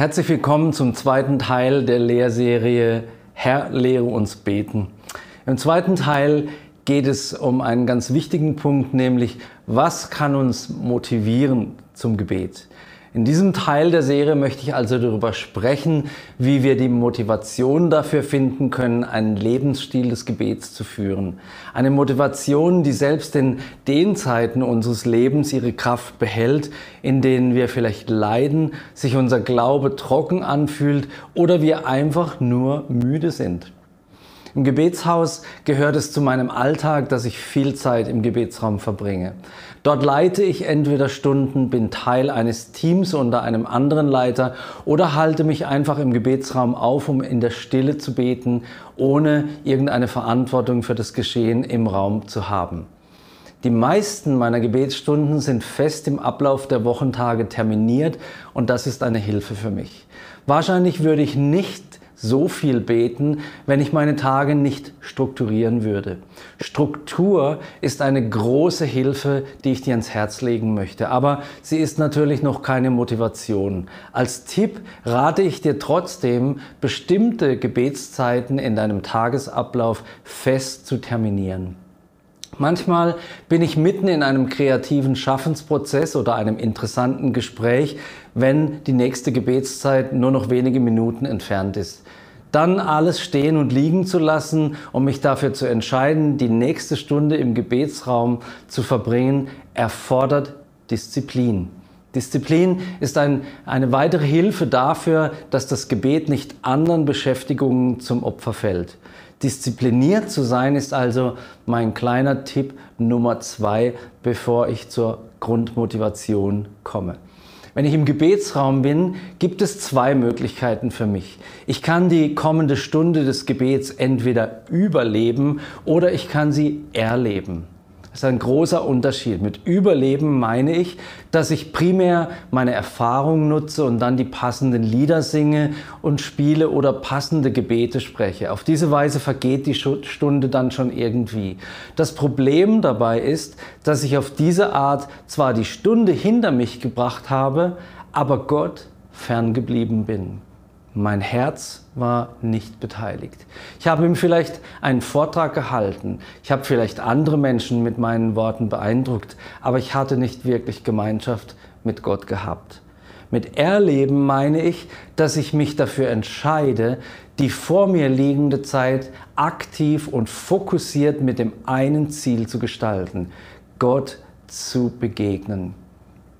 Herzlich willkommen zum zweiten Teil der Lehrserie Herr, lehre uns beten. Im zweiten Teil geht es um einen ganz wichtigen Punkt, nämlich was kann uns motivieren zum Gebet. In diesem Teil der Serie möchte ich also darüber sprechen, wie wir die Motivation dafür finden können, einen Lebensstil des Gebets zu führen. Eine Motivation, die selbst in den Zeiten unseres Lebens ihre Kraft behält, in denen wir vielleicht leiden, sich unser Glaube trocken anfühlt oder wir einfach nur müde sind. Im Gebetshaus gehört es zu meinem Alltag, dass ich viel Zeit im Gebetsraum verbringe. Dort leite ich entweder Stunden, bin Teil eines Teams unter einem anderen Leiter oder halte mich einfach im Gebetsraum auf, um in der Stille zu beten, ohne irgendeine Verantwortung für das Geschehen im Raum zu haben. Die meisten meiner Gebetsstunden sind fest im Ablauf der Wochentage terminiert und das ist eine Hilfe für mich. Wahrscheinlich würde ich nicht so viel beten, wenn ich meine Tage nicht strukturieren würde. Struktur ist eine große Hilfe, die ich dir ans Herz legen möchte, aber sie ist natürlich noch keine Motivation. Als Tipp rate ich dir trotzdem, bestimmte Gebetszeiten in deinem Tagesablauf fest zu terminieren. Manchmal bin ich mitten in einem kreativen Schaffensprozess oder einem interessanten Gespräch, wenn die nächste Gebetszeit nur noch wenige Minuten entfernt ist. Dann alles stehen und liegen zu lassen, um mich dafür zu entscheiden, die nächste Stunde im Gebetsraum zu verbringen, erfordert Disziplin. Disziplin ist ein, eine weitere Hilfe dafür, dass das Gebet nicht anderen Beschäftigungen zum Opfer fällt. Diszipliniert zu sein ist also mein kleiner Tipp Nummer zwei, bevor ich zur Grundmotivation komme. Wenn ich im Gebetsraum bin, gibt es zwei Möglichkeiten für mich. Ich kann die kommende Stunde des Gebets entweder überleben oder ich kann sie erleben. Das ist ein großer Unterschied. Mit Überleben meine ich, dass ich primär meine Erfahrung nutze und dann die passenden Lieder singe und spiele oder passende Gebete spreche. Auf diese Weise vergeht die Stunde dann schon irgendwie. Das Problem dabei ist, dass ich auf diese Art zwar die Stunde hinter mich gebracht habe, aber Gott ferngeblieben bin. Mein Herz war nicht beteiligt. Ich habe ihm vielleicht einen Vortrag gehalten. Ich habe vielleicht andere Menschen mit meinen Worten beeindruckt, aber ich hatte nicht wirklich Gemeinschaft mit Gott gehabt. Mit Erleben meine ich, dass ich mich dafür entscheide, die vor mir liegende Zeit aktiv und fokussiert mit dem einen Ziel zu gestalten, Gott zu begegnen.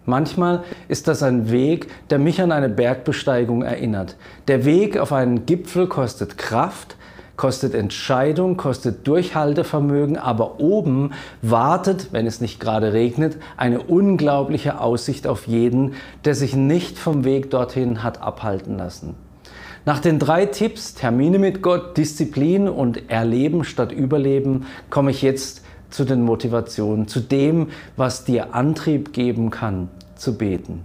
Manchmal ist das ein Weg, der mich an eine Bergbesteigung erinnert. Der Weg auf einen Gipfel kostet Kraft, kostet Entscheidung, kostet Durchhaltevermögen, aber oben wartet, wenn es nicht gerade regnet, eine unglaubliche Aussicht auf jeden, der sich nicht vom Weg dorthin hat abhalten lassen. Nach den drei Tipps Termine mit Gott, Disziplin und Erleben statt Überleben komme ich jetzt zu den Motivationen, zu dem, was dir Antrieb geben kann, zu beten.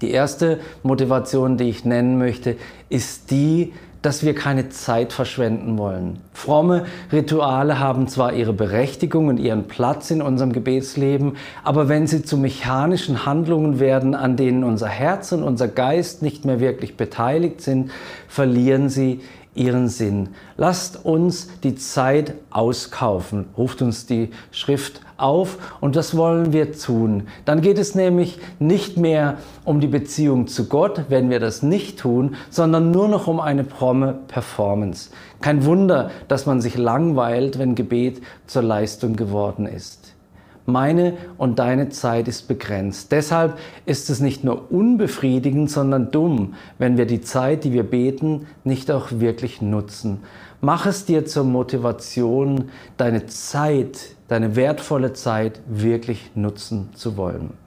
Die erste Motivation, die ich nennen möchte, ist die, dass wir keine Zeit verschwenden wollen. Fromme Rituale haben zwar ihre Berechtigung und ihren Platz in unserem Gebetsleben, aber wenn sie zu mechanischen Handlungen werden, an denen unser Herz und unser Geist nicht mehr wirklich beteiligt sind, verlieren sie ihren Sinn. Lasst uns die Zeit auskaufen, ruft uns die Schrift auf und das wollen wir tun. Dann geht es nämlich nicht mehr um die Beziehung zu Gott, wenn wir das nicht tun, sondern nur noch um eine fromme Performance. Kein Wunder, dass man sich langweilt, wenn Gebet zur Leistung geworden ist. Meine und deine Zeit ist begrenzt. Deshalb ist es nicht nur unbefriedigend, sondern dumm, wenn wir die Zeit, die wir beten, nicht auch wirklich nutzen. Mach es dir zur Motivation, deine Zeit, deine wertvolle Zeit wirklich nutzen zu wollen.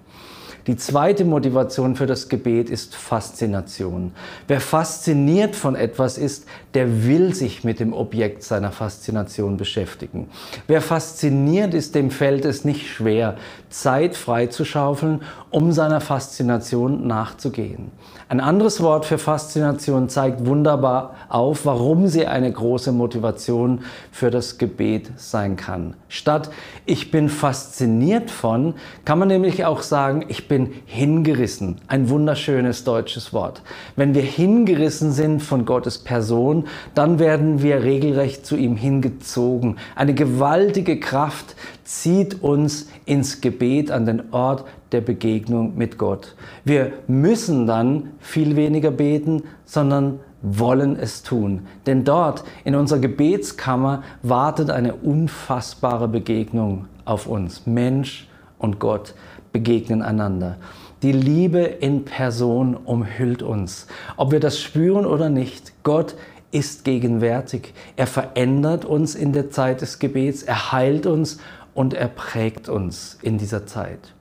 Die zweite Motivation für das Gebet ist Faszination. Wer fasziniert von etwas ist, der will sich mit dem Objekt seiner Faszination beschäftigen. Wer fasziniert ist, dem fällt es nicht schwer, Zeit freizuschaufeln, um seiner Faszination nachzugehen. Ein anderes Wort für Faszination zeigt wunderbar auf, warum sie eine große Motivation für das Gebet sein kann. Statt ich bin fasziniert von, kann man nämlich auch sagen, ich bin hingerissen. Ein wunderschönes deutsches Wort. Wenn wir hingerissen sind von Gottes Person, dann werden wir regelrecht zu ihm hingezogen. Eine gewaltige Kraft zieht uns ins Gebet an den Ort der Begegnung mit Gott. Wir müssen dann viel weniger beten, sondern wollen es tun. Denn dort in unserer Gebetskammer wartet eine unfassbare Begegnung auf uns. Mensch und Gott begegnen einander. Die Liebe in Person umhüllt uns. Ob wir das spüren oder nicht, Gott ist gegenwärtig. Er verändert uns in der Zeit des Gebets, er heilt uns und er prägt uns in dieser Zeit.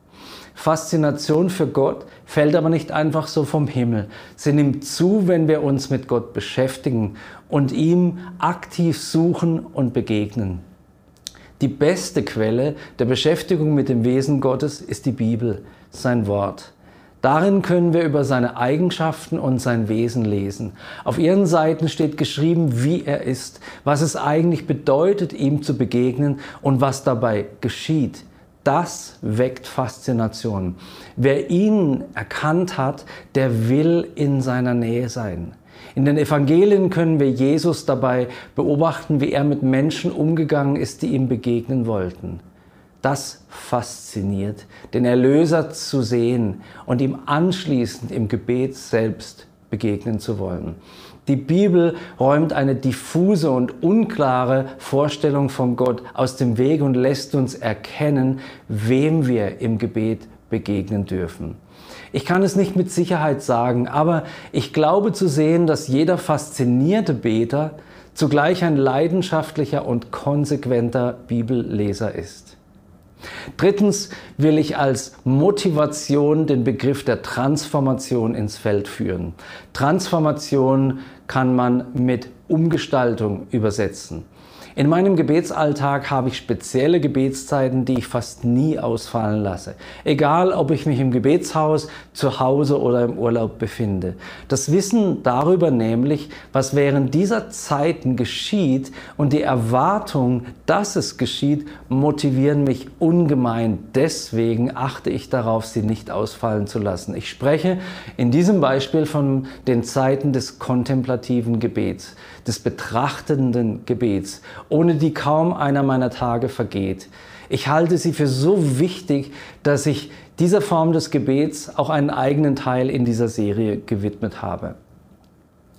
Faszination für Gott fällt aber nicht einfach so vom Himmel. Sie nimmt zu, wenn wir uns mit Gott beschäftigen und ihm aktiv suchen und begegnen. Die beste Quelle der Beschäftigung mit dem Wesen Gottes ist die Bibel, sein Wort. Darin können wir über seine Eigenschaften und sein Wesen lesen. Auf ihren Seiten steht geschrieben, wie er ist, was es eigentlich bedeutet, ihm zu begegnen und was dabei geschieht. Das weckt Faszination. Wer ihn erkannt hat, der will in seiner Nähe sein. In den Evangelien können wir Jesus dabei beobachten, wie er mit Menschen umgegangen ist, die ihm begegnen wollten. Das fasziniert, den Erlöser zu sehen und ihm anschließend im Gebet selbst begegnen zu wollen. Die Bibel räumt eine diffuse und unklare Vorstellung von Gott aus dem Weg und lässt uns erkennen, wem wir im Gebet begegnen dürfen. Ich kann es nicht mit Sicherheit sagen, aber ich glaube zu sehen, dass jeder faszinierte Beter zugleich ein leidenschaftlicher und konsequenter Bibelleser ist. Drittens will ich als Motivation den Begriff der Transformation ins Feld führen. Transformation kann man mit Umgestaltung übersetzen. In meinem Gebetsalltag habe ich spezielle Gebetszeiten, die ich fast nie ausfallen lasse. Egal, ob ich mich im Gebetshaus, zu Hause oder im Urlaub befinde. Das Wissen darüber nämlich, was während dieser Zeiten geschieht und die Erwartung, dass es geschieht, motivieren mich ungemein. Deswegen achte ich darauf, sie nicht ausfallen zu lassen. Ich spreche in diesem Beispiel von den Zeiten des kontemplativen Gebets, des betrachtenden Gebets ohne die kaum einer meiner Tage vergeht. Ich halte sie für so wichtig, dass ich dieser Form des Gebets auch einen eigenen Teil in dieser Serie gewidmet habe.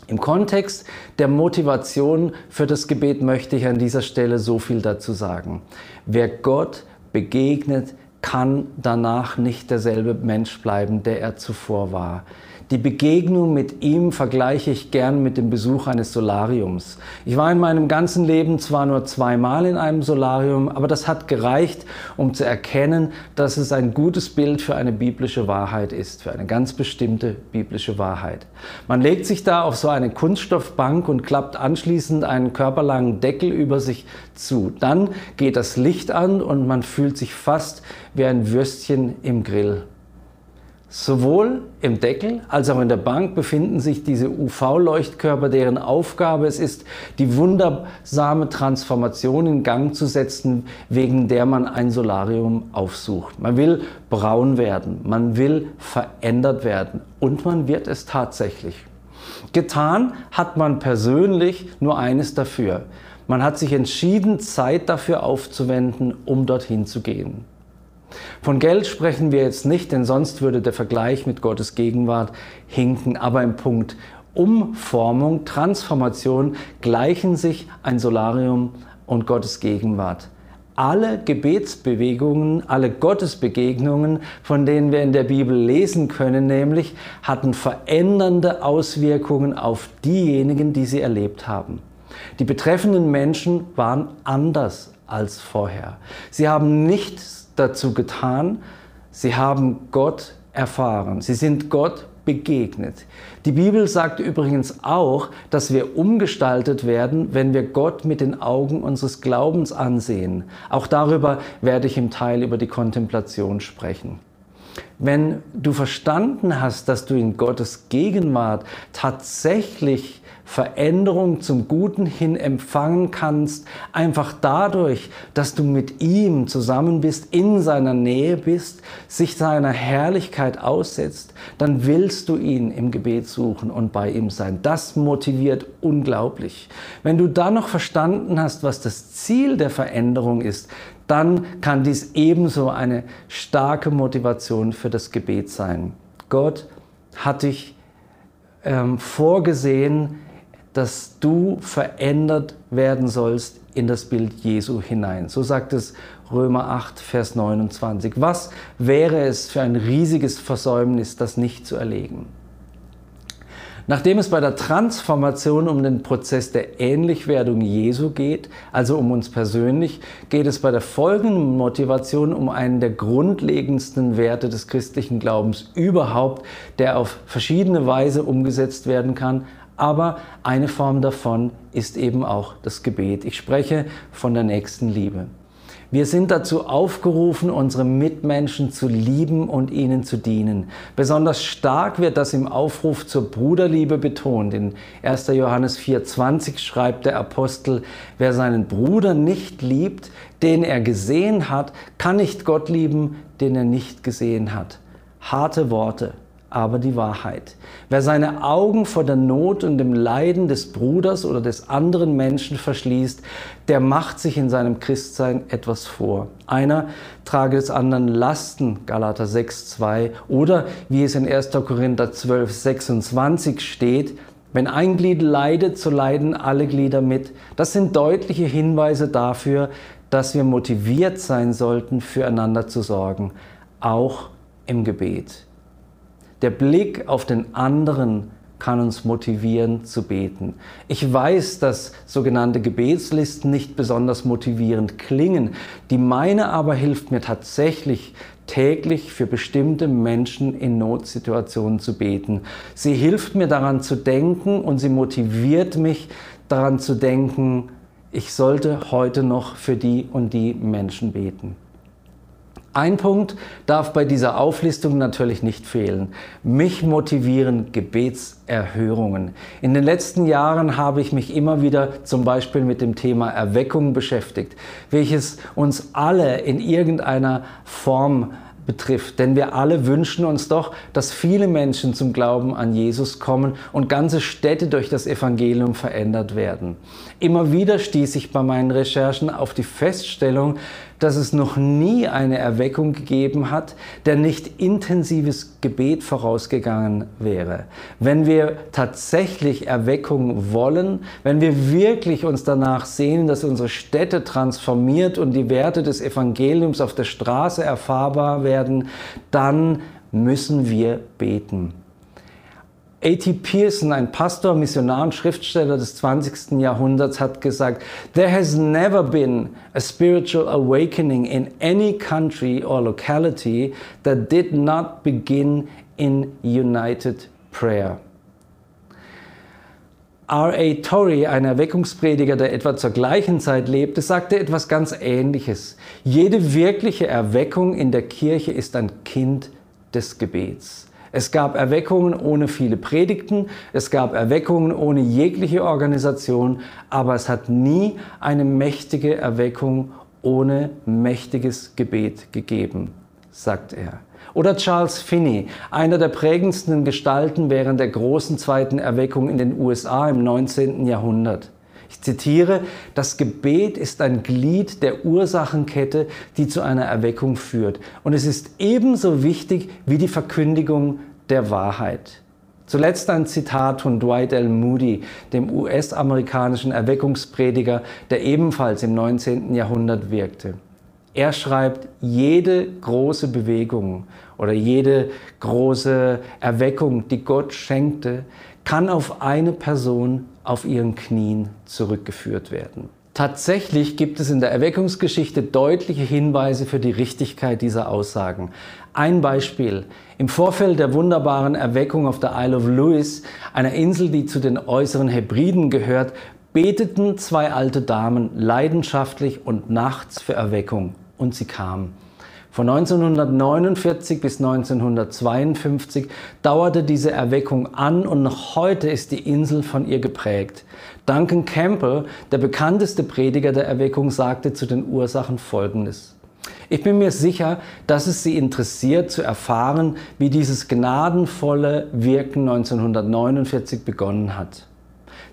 Im Kontext der Motivation für das Gebet möchte ich an dieser Stelle so viel dazu sagen. Wer Gott begegnet, kann danach nicht derselbe Mensch bleiben, der er zuvor war. Die Begegnung mit ihm vergleiche ich gern mit dem Besuch eines Solariums. Ich war in meinem ganzen Leben zwar nur zweimal in einem Solarium, aber das hat gereicht, um zu erkennen, dass es ein gutes Bild für eine biblische Wahrheit ist, für eine ganz bestimmte biblische Wahrheit. Man legt sich da auf so eine Kunststoffbank und klappt anschließend einen körperlangen Deckel über sich zu. Dann geht das Licht an und man fühlt sich fast wie ein Würstchen im Grill. Sowohl im Deckel als auch in der Bank befinden sich diese UV-Leuchtkörper, deren Aufgabe es ist, die wundersame Transformation in Gang zu setzen, wegen der man ein Solarium aufsucht. Man will braun werden, man will verändert werden und man wird es tatsächlich. Getan hat man persönlich nur eines dafür. Man hat sich entschieden, Zeit dafür aufzuwenden, um dorthin zu gehen. Von Geld sprechen wir jetzt nicht, denn sonst würde der Vergleich mit Gottes Gegenwart hinken. Aber im Punkt Umformung, Transformation gleichen sich ein Solarium und Gottes Gegenwart. Alle Gebetsbewegungen, alle Gottesbegegnungen, von denen wir in der Bibel lesen können, nämlich hatten verändernde Auswirkungen auf diejenigen, die sie erlebt haben. Die betreffenden Menschen waren anders als vorher. Sie haben nichts dazu getan, sie haben Gott erfahren, sie sind Gott begegnet. Die Bibel sagt übrigens auch, dass wir umgestaltet werden, wenn wir Gott mit den Augen unseres Glaubens ansehen. Auch darüber werde ich im Teil über die Kontemplation sprechen. Wenn du verstanden hast, dass du in Gottes Gegenwart tatsächlich Veränderung zum Guten hin empfangen kannst, einfach dadurch, dass du mit ihm zusammen bist, in seiner Nähe bist, sich seiner Herrlichkeit aussetzt, dann willst du ihn im Gebet suchen und bei ihm sein. Das motiviert unglaublich. Wenn du dann noch verstanden hast, was das Ziel der Veränderung ist, dann kann dies ebenso eine starke Motivation für das Gebet sein. Gott hat dich ähm, vorgesehen, dass du verändert werden sollst in das Bild Jesu hinein. So sagt es Römer 8, Vers 29. Was wäre es für ein riesiges Versäumnis, das nicht zu erlegen? Nachdem es bei der Transformation um den Prozess der Ähnlichwerdung Jesu geht, also um uns persönlich, geht es bei der folgenden Motivation um einen der grundlegendsten Werte des christlichen Glaubens überhaupt, der auf verschiedene Weise umgesetzt werden kann, aber eine Form davon ist eben auch das Gebet. Ich spreche von der nächsten Liebe. Wir sind dazu aufgerufen, unsere Mitmenschen zu lieben und ihnen zu dienen. Besonders stark wird das im Aufruf zur Bruderliebe betont. In 1. Johannes 4.20 schreibt der Apostel, wer seinen Bruder nicht liebt, den er gesehen hat, kann nicht Gott lieben, den er nicht gesehen hat. Harte Worte aber die Wahrheit. Wer seine Augen vor der Not und dem Leiden des Bruders oder des anderen Menschen verschließt, der macht sich in seinem Christsein etwas vor. Einer trage des anderen Lasten, Galater 6,2, oder wie es in 1. Korinther 12, 26 steht, wenn ein Glied leidet, so leiden alle Glieder mit. Das sind deutliche Hinweise dafür, dass wir motiviert sein sollten, füreinander zu sorgen, auch im Gebet. Der Blick auf den anderen kann uns motivieren zu beten. Ich weiß, dass sogenannte Gebetslisten nicht besonders motivierend klingen. Die meine aber hilft mir tatsächlich täglich für bestimmte Menschen in Notsituationen zu beten. Sie hilft mir daran zu denken und sie motiviert mich daran zu denken, ich sollte heute noch für die und die Menschen beten. Ein Punkt darf bei dieser Auflistung natürlich nicht fehlen. Mich motivieren Gebetserhörungen. In den letzten Jahren habe ich mich immer wieder zum Beispiel mit dem Thema Erweckung beschäftigt, welches uns alle in irgendeiner Form betrifft. Denn wir alle wünschen uns doch, dass viele Menschen zum Glauben an Jesus kommen und ganze Städte durch das Evangelium verändert werden. Immer wieder stieß ich bei meinen Recherchen auf die Feststellung, dass es noch nie eine Erweckung gegeben hat, der nicht intensives Gebet vorausgegangen wäre. Wenn wir tatsächlich Erweckung wollen, wenn wir wirklich uns danach sehen, dass unsere Städte transformiert und die Werte des Evangeliums auf der Straße erfahrbar werden, dann müssen wir beten. A.T. Pearson, ein Pastor, Missionar und Schriftsteller des 20. Jahrhunderts, hat gesagt, There has never been a spiritual awakening in any country or locality that did not begin in united prayer. R.A. Torrey, ein Erweckungsprediger, der etwa zur gleichen Zeit lebte, sagte etwas ganz Ähnliches. Jede wirkliche Erweckung in der Kirche ist ein Kind des Gebets. Es gab Erweckungen ohne viele Predigten, es gab Erweckungen ohne jegliche Organisation, aber es hat nie eine mächtige Erweckung ohne mächtiges Gebet gegeben, sagt er. Oder Charles Finney, einer der prägendsten Gestalten während der großen zweiten Erweckung in den USA im 19. Jahrhundert. Ich zitiere, das Gebet ist ein Glied der Ursachenkette, die zu einer Erweckung führt. Und es ist ebenso wichtig wie die Verkündigung der Wahrheit. Zuletzt ein Zitat von Dwight L. Moody, dem US-amerikanischen Erweckungsprediger, der ebenfalls im 19. Jahrhundert wirkte. Er schreibt, jede große Bewegung oder jede große Erweckung, die Gott schenkte, kann auf eine Person auf ihren Knien zurückgeführt werden. Tatsächlich gibt es in der Erweckungsgeschichte deutliche Hinweise für die Richtigkeit dieser Aussagen. Ein Beispiel. Im Vorfeld der wunderbaren Erweckung auf der Isle of Lewis, einer Insel, die zu den äußeren Hebriden gehört, beteten zwei alte Damen leidenschaftlich und nachts für Erweckung. Und sie kam. Von 1949 bis 1952 dauerte diese Erweckung an und noch heute ist die Insel von ihr geprägt. Duncan Campbell, der bekannteste Prediger der Erweckung, sagte zu den Ursachen Folgendes. Ich bin mir sicher, dass es Sie interessiert zu erfahren, wie dieses gnadenvolle Wirken 1949 begonnen hat.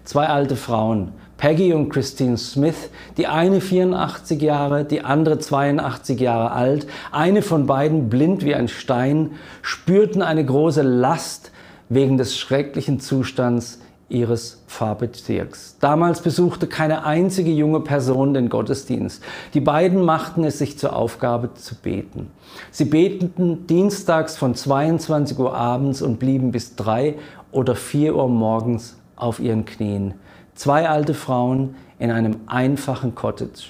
Zwei alte Frauen, Peggy und Christine Smith, die eine 84 Jahre, die andere 82 Jahre alt, eine von beiden blind wie ein Stein, spürten eine große Last wegen des schrecklichen Zustands ihres Pfarrbezirks. Damals besuchte keine einzige junge Person den Gottesdienst. Die beiden machten es sich zur Aufgabe zu beten. Sie beteten dienstags von 22 Uhr abends und blieben bis 3 oder 4 Uhr morgens auf ihren Knien. Zwei alte Frauen in einem einfachen Cottage.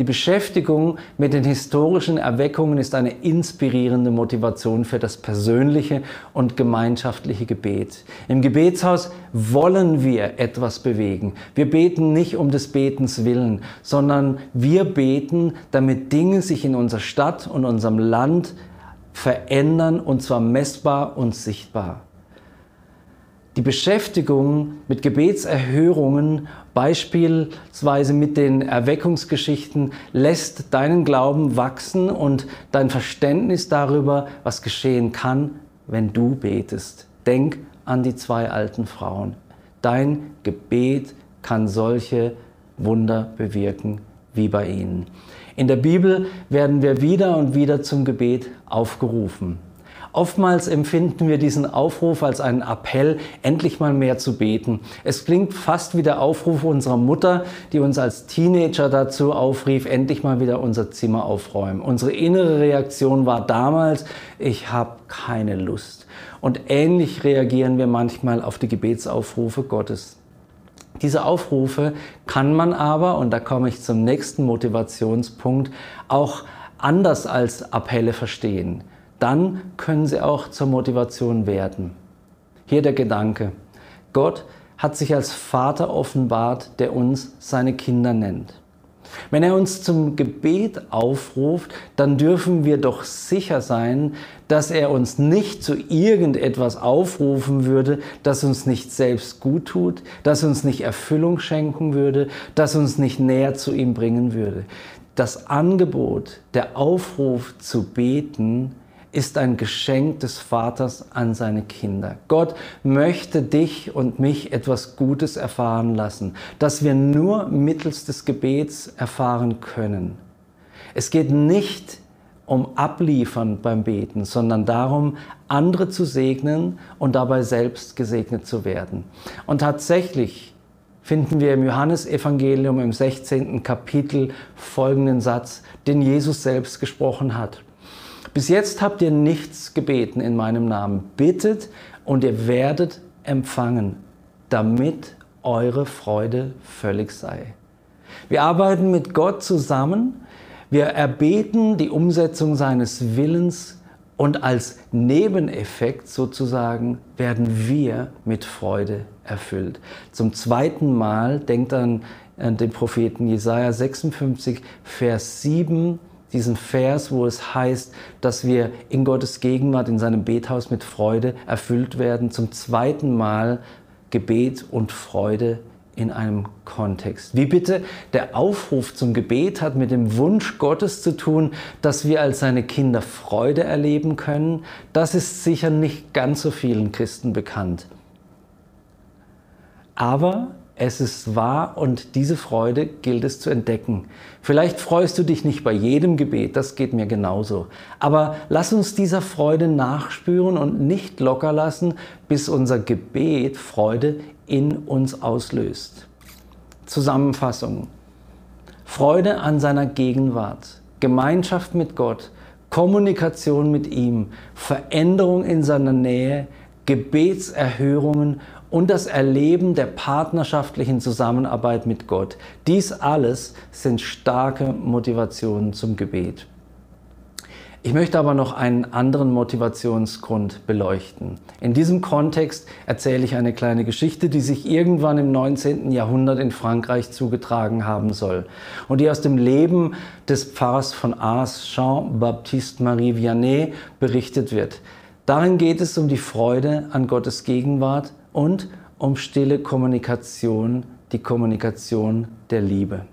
Die Beschäftigung mit den historischen Erweckungen ist eine inspirierende Motivation für das persönliche und gemeinschaftliche Gebet. Im Gebetshaus wollen wir etwas bewegen. Wir beten nicht um des Betens willen, sondern wir beten, damit Dinge sich in unserer Stadt und unserem Land verändern und zwar messbar und sichtbar. Die Beschäftigung mit Gebetserhörungen, beispielsweise mit den Erweckungsgeschichten, lässt deinen Glauben wachsen und dein Verständnis darüber, was geschehen kann, wenn du betest. Denk an die zwei alten Frauen. Dein Gebet kann solche Wunder bewirken wie bei ihnen. In der Bibel werden wir wieder und wieder zum Gebet aufgerufen. Oftmals empfinden wir diesen Aufruf als einen Appell, endlich mal mehr zu beten. Es klingt fast wie der Aufruf unserer Mutter, die uns als Teenager dazu aufrief, endlich mal wieder unser Zimmer aufräumen. Unsere innere Reaktion war damals, ich habe keine Lust. Und ähnlich reagieren wir manchmal auf die Gebetsaufrufe Gottes. Diese Aufrufe kann man aber, und da komme ich zum nächsten Motivationspunkt, auch anders als Appelle verstehen dann können sie auch zur Motivation werden. Hier der Gedanke. Gott hat sich als Vater offenbart, der uns seine Kinder nennt. Wenn er uns zum Gebet aufruft, dann dürfen wir doch sicher sein, dass er uns nicht zu irgendetwas aufrufen würde, das uns nicht selbst gut tut, das uns nicht Erfüllung schenken würde, das uns nicht näher zu ihm bringen würde. Das Angebot, der Aufruf zu beten, ist ein Geschenk des Vaters an seine Kinder. Gott möchte dich und mich etwas Gutes erfahren lassen, das wir nur mittels des Gebets erfahren können. Es geht nicht um Abliefern beim Beten, sondern darum, andere zu segnen und dabei selbst gesegnet zu werden. Und tatsächlich finden wir im Johannesevangelium im 16. Kapitel folgenden Satz, den Jesus selbst gesprochen hat. Bis jetzt habt ihr nichts gebeten in meinem Namen. Bittet und ihr werdet empfangen, damit eure Freude völlig sei. Wir arbeiten mit Gott zusammen. Wir erbeten die Umsetzung seines Willens und als Nebeneffekt sozusagen werden wir mit Freude erfüllt. Zum zweiten Mal denkt an den Propheten Jesaja 56, Vers 7 diesen Vers, wo es heißt, dass wir in Gottes Gegenwart, in seinem Bethaus mit Freude erfüllt werden. Zum zweiten Mal Gebet und Freude in einem Kontext. Wie bitte der Aufruf zum Gebet hat mit dem Wunsch Gottes zu tun, dass wir als seine Kinder Freude erleben können, das ist sicher nicht ganz so vielen Christen bekannt. Aber es ist wahr und diese Freude gilt es zu entdecken. Vielleicht freust du dich nicht bei jedem Gebet, das geht mir genauso. Aber lass uns dieser Freude nachspüren und nicht locker lassen, bis unser Gebet Freude in uns auslöst. Zusammenfassung. Freude an seiner Gegenwart, Gemeinschaft mit Gott, Kommunikation mit ihm, Veränderung in seiner Nähe, Gebetserhörungen und das Erleben der partnerschaftlichen Zusammenarbeit mit Gott. Dies alles sind starke Motivationen zum Gebet. Ich möchte aber noch einen anderen Motivationsgrund beleuchten. In diesem Kontext erzähle ich eine kleine Geschichte, die sich irgendwann im 19. Jahrhundert in Frankreich zugetragen haben soll und die aus dem Leben des Pfarrers von Ars, Jean-Baptiste Marie Vianney, berichtet wird. Darin geht es um die Freude an Gottes Gegenwart und um stille Kommunikation, die Kommunikation der Liebe.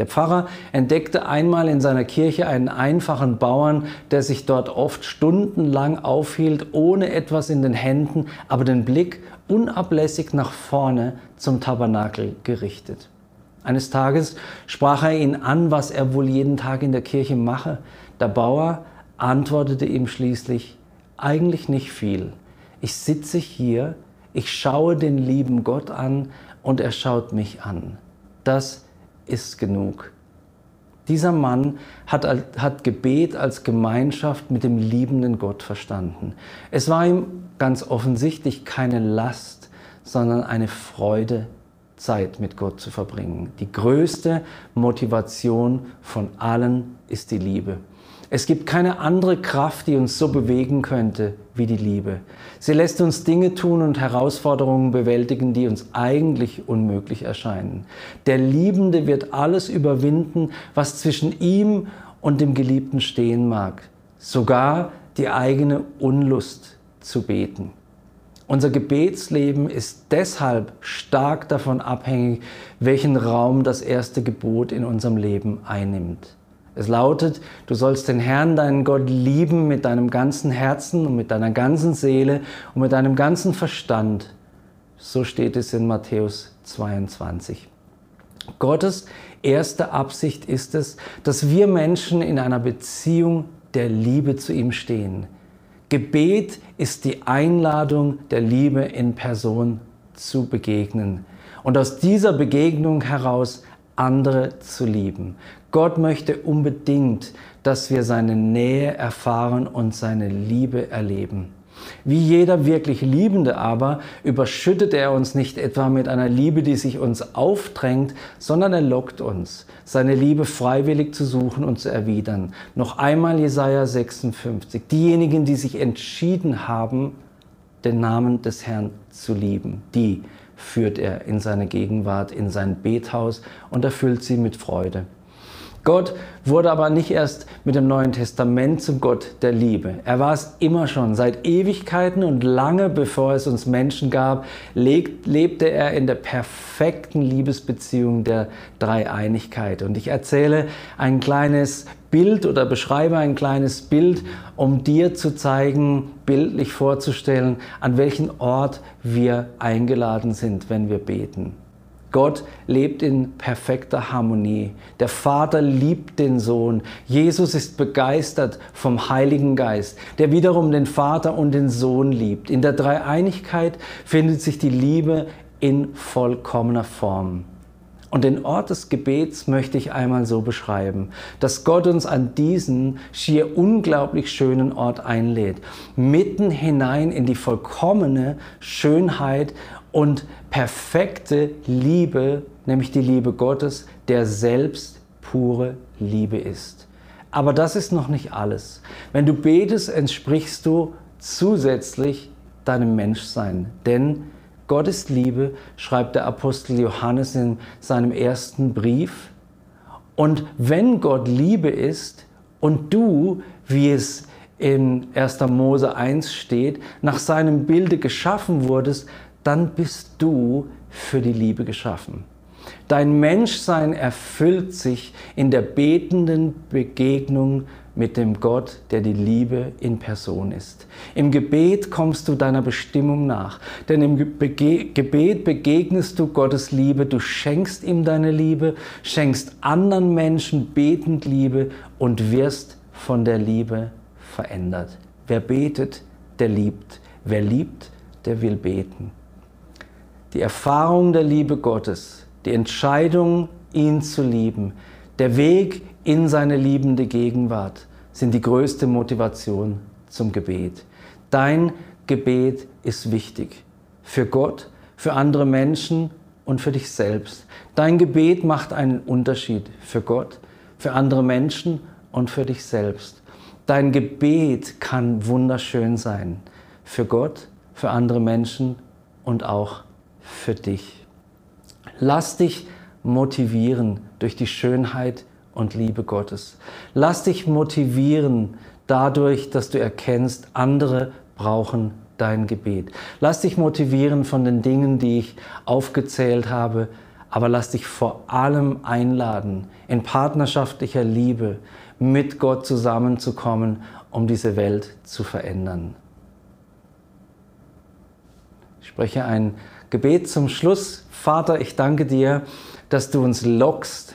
Der Pfarrer entdeckte einmal in seiner Kirche einen einfachen Bauern, der sich dort oft stundenlang aufhielt, ohne etwas in den Händen, aber den Blick unablässig nach vorne zum Tabernakel gerichtet. Eines Tages sprach er ihn an, was er wohl jeden Tag in der Kirche mache. Der Bauer antwortete ihm schließlich, eigentlich nicht viel. Ich sitze hier, ich schaue den lieben Gott an und er schaut mich an. Das ist genug. Dieser Mann hat, hat Gebet als Gemeinschaft mit dem liebenden Gott verstanden. Es war ihm ganz offensichtlich keine Last, sondern eine Freude, Zeit mit Gott zu verbringen. Die größte Motivation von allen ist die Liebe. Es gibt keine andere Kraft, die uns so bewegen könnte wie die Liebe. Sie lässt uns Dinge tun und Herausforderungen bewältigen, die uns eigentlich unmöglich erscheinen. Der Liebende wird alles überwinden, was zwischen ihm und dem Geliebten stehen mag, sogar die eigene Unlust zu beten. Unser Gebetsleben ist deshalb stark davon abhängig, welchen Raum das erste Gebot in unserem Leben einnimmt. Es lautet, du sollst den Herrn, deinen Gott, lieben mit deinem ganzen Herzen und mit deiner ganzen Seele und mit deinem ganzen Verstand. So steht es in Matthäus 22. Gottes erste Absicht ist es, dass wir Menschen in einer Beziehung der Liebe zu ihm stehen. Gebet ist die Einladung der Liebe in Person zu begegnen und aus dieser Begegnung heraus andere zu lieben. Gott möchte unbedingt, dass wir seine Nähe erfahren und seine Liebe erleben. Wie jeder wirklich Liebende aber überschüttet er uns nicht etwa mit einer Liebe, die sich uns aufdrängt, sondern er lockt uns, seine Liebe freiwillig zu suchen und zu erwidern. Noch einmal Jesaja 56. Diejenigen, die sich entschieden haben, den Namen des Herrn zu lieben, die führt er in seine Gegenwart, in sein Bethaus und erfüllt sie mit Freude. Gott wurde aber nicht erst mit dem Neuen Testament zum Gott der Liebe. Er war es immer schon. Seit Ewigkeiten und lange bevor es uns Menschen gab, lebte er in der perfekten Liebesbeziehung der Dreieinigkeit. Und ich erzähle ein kleines Bild oder beschreibe ein kleines Bild, um dir zu zeigen, bildlich vorzustellen, an welchen Ort wir eingeladen sind, wenn wir beten. Gott lebt in perfekter Harmonie. Der Vater liebt den Sohn. Jesus ist begeistert vom Heiligen Geist, der wiederum den Vater und den Sohn liebt. In der Dreieinigkeit findet sich die Liebe in vollkommener Form. Und den Ort des Gebets möchte ich einmal so beschreiben, dass Gott uns an diesen schier unglaublich schönen Ort einlädt, mitten hinein in die vollkommene Schönheit und perfekte Liebe, nämlich die Liebe Gottes, der selbst pure Liebe ist. Aber das ist noch nicht alles. Wenn du betest, entsprichst du zusätzlich deinem Menschsein. Denn Gott ist Liebe, schreibt der Apostel Johannes in seinem ersten Brief. Und wenn Gott Liebe ist und du, wie es in 1. Mose 1 steht, nach seinem Bilde geschaffen wurdest, dann bist du für die Liebe geschaffen. Dein Menschsein erfüllt sich in der betenden Begegnung mit dem Gott, der die Liebe in Person ist. Im Gebet kommst du deiner Bestimmung nach, denn im Bege Gebet begegnest du Gottes Liebe, du schenkst ihm deine Liebe, schenkst anderen Menschen betend Liebe und wirst von der Liebe verändert. Wer betet, der liebt. Wer liebt, der will beten. Die Erfahrung der Liebe Gottes, die Entscheidung, ihn zu lieben, der Weg in seine liebende Gegenwart sind die größte Motivation zum Gebet. Dein Gebet ist wichtig für Gott, für andere Menschen und für dich selbst. Dein Gebet macht einen Unterschied für Gott, für andere Menschen und für dich selbst. Dein Gebet kann wunderschön sein. Für Gott, für andere Menschen und auch für dich. Lass dich motivieren durch die Schönheit und Liebe Gottes. Lass dich motivieren dadurch, dass du erkennst, andere brauchen dein Gebet. Lass dich motivieren von den Dingen, die ich aufgezählt habe, aber lass dich vor allem einladen, in partnerschaftlicher Liebe mit Gott zusammenzukommen, um diese Welt zu verändern. Ich spreche ein Gebet zum Schluss. Vater, ich danke dir, dass du uns lockst,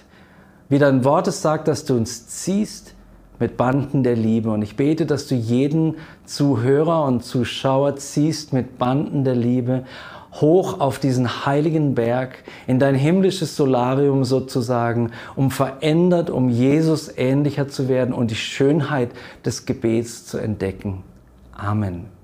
wie dein Wort es sagt, dass du uns ziehst mit Banden der Liebe. Und ich bete, dass du jeden Zuhörer und Zuschauer ziehst mit Banden der Liebe hoch auf diesen heiligen Berg, in dein himmlisches Solarium sozusagen, um verändert, um Jesus ähnlicher zu werden und die Schönheit des Gebets zu entdecken. Amen.